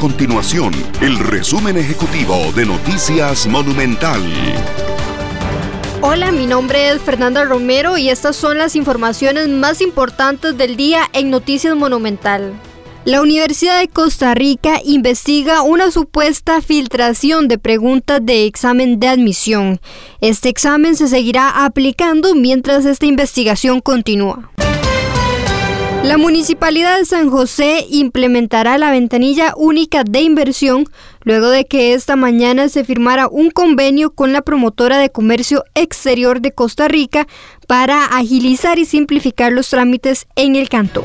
continuación el resumen ejecutivo de Noticias Monumental. Hola, mi nombre es Fernanda Romero y estas son las informaciones más importantes del día en Noticias Monumental. La Universidad de Costa Rica investiga una supuesta filtración de preguntas de examen de admisión. Este examen se seguirá aplicando mientras esta investigación continúa. La Municipalidad de San José implementará la ventanilla única de inversión luego de que esta mañana se firmara un convenio con la promotora de comercio exterior de Costa Rica para agilizar y simplificar los trámites en el cantón.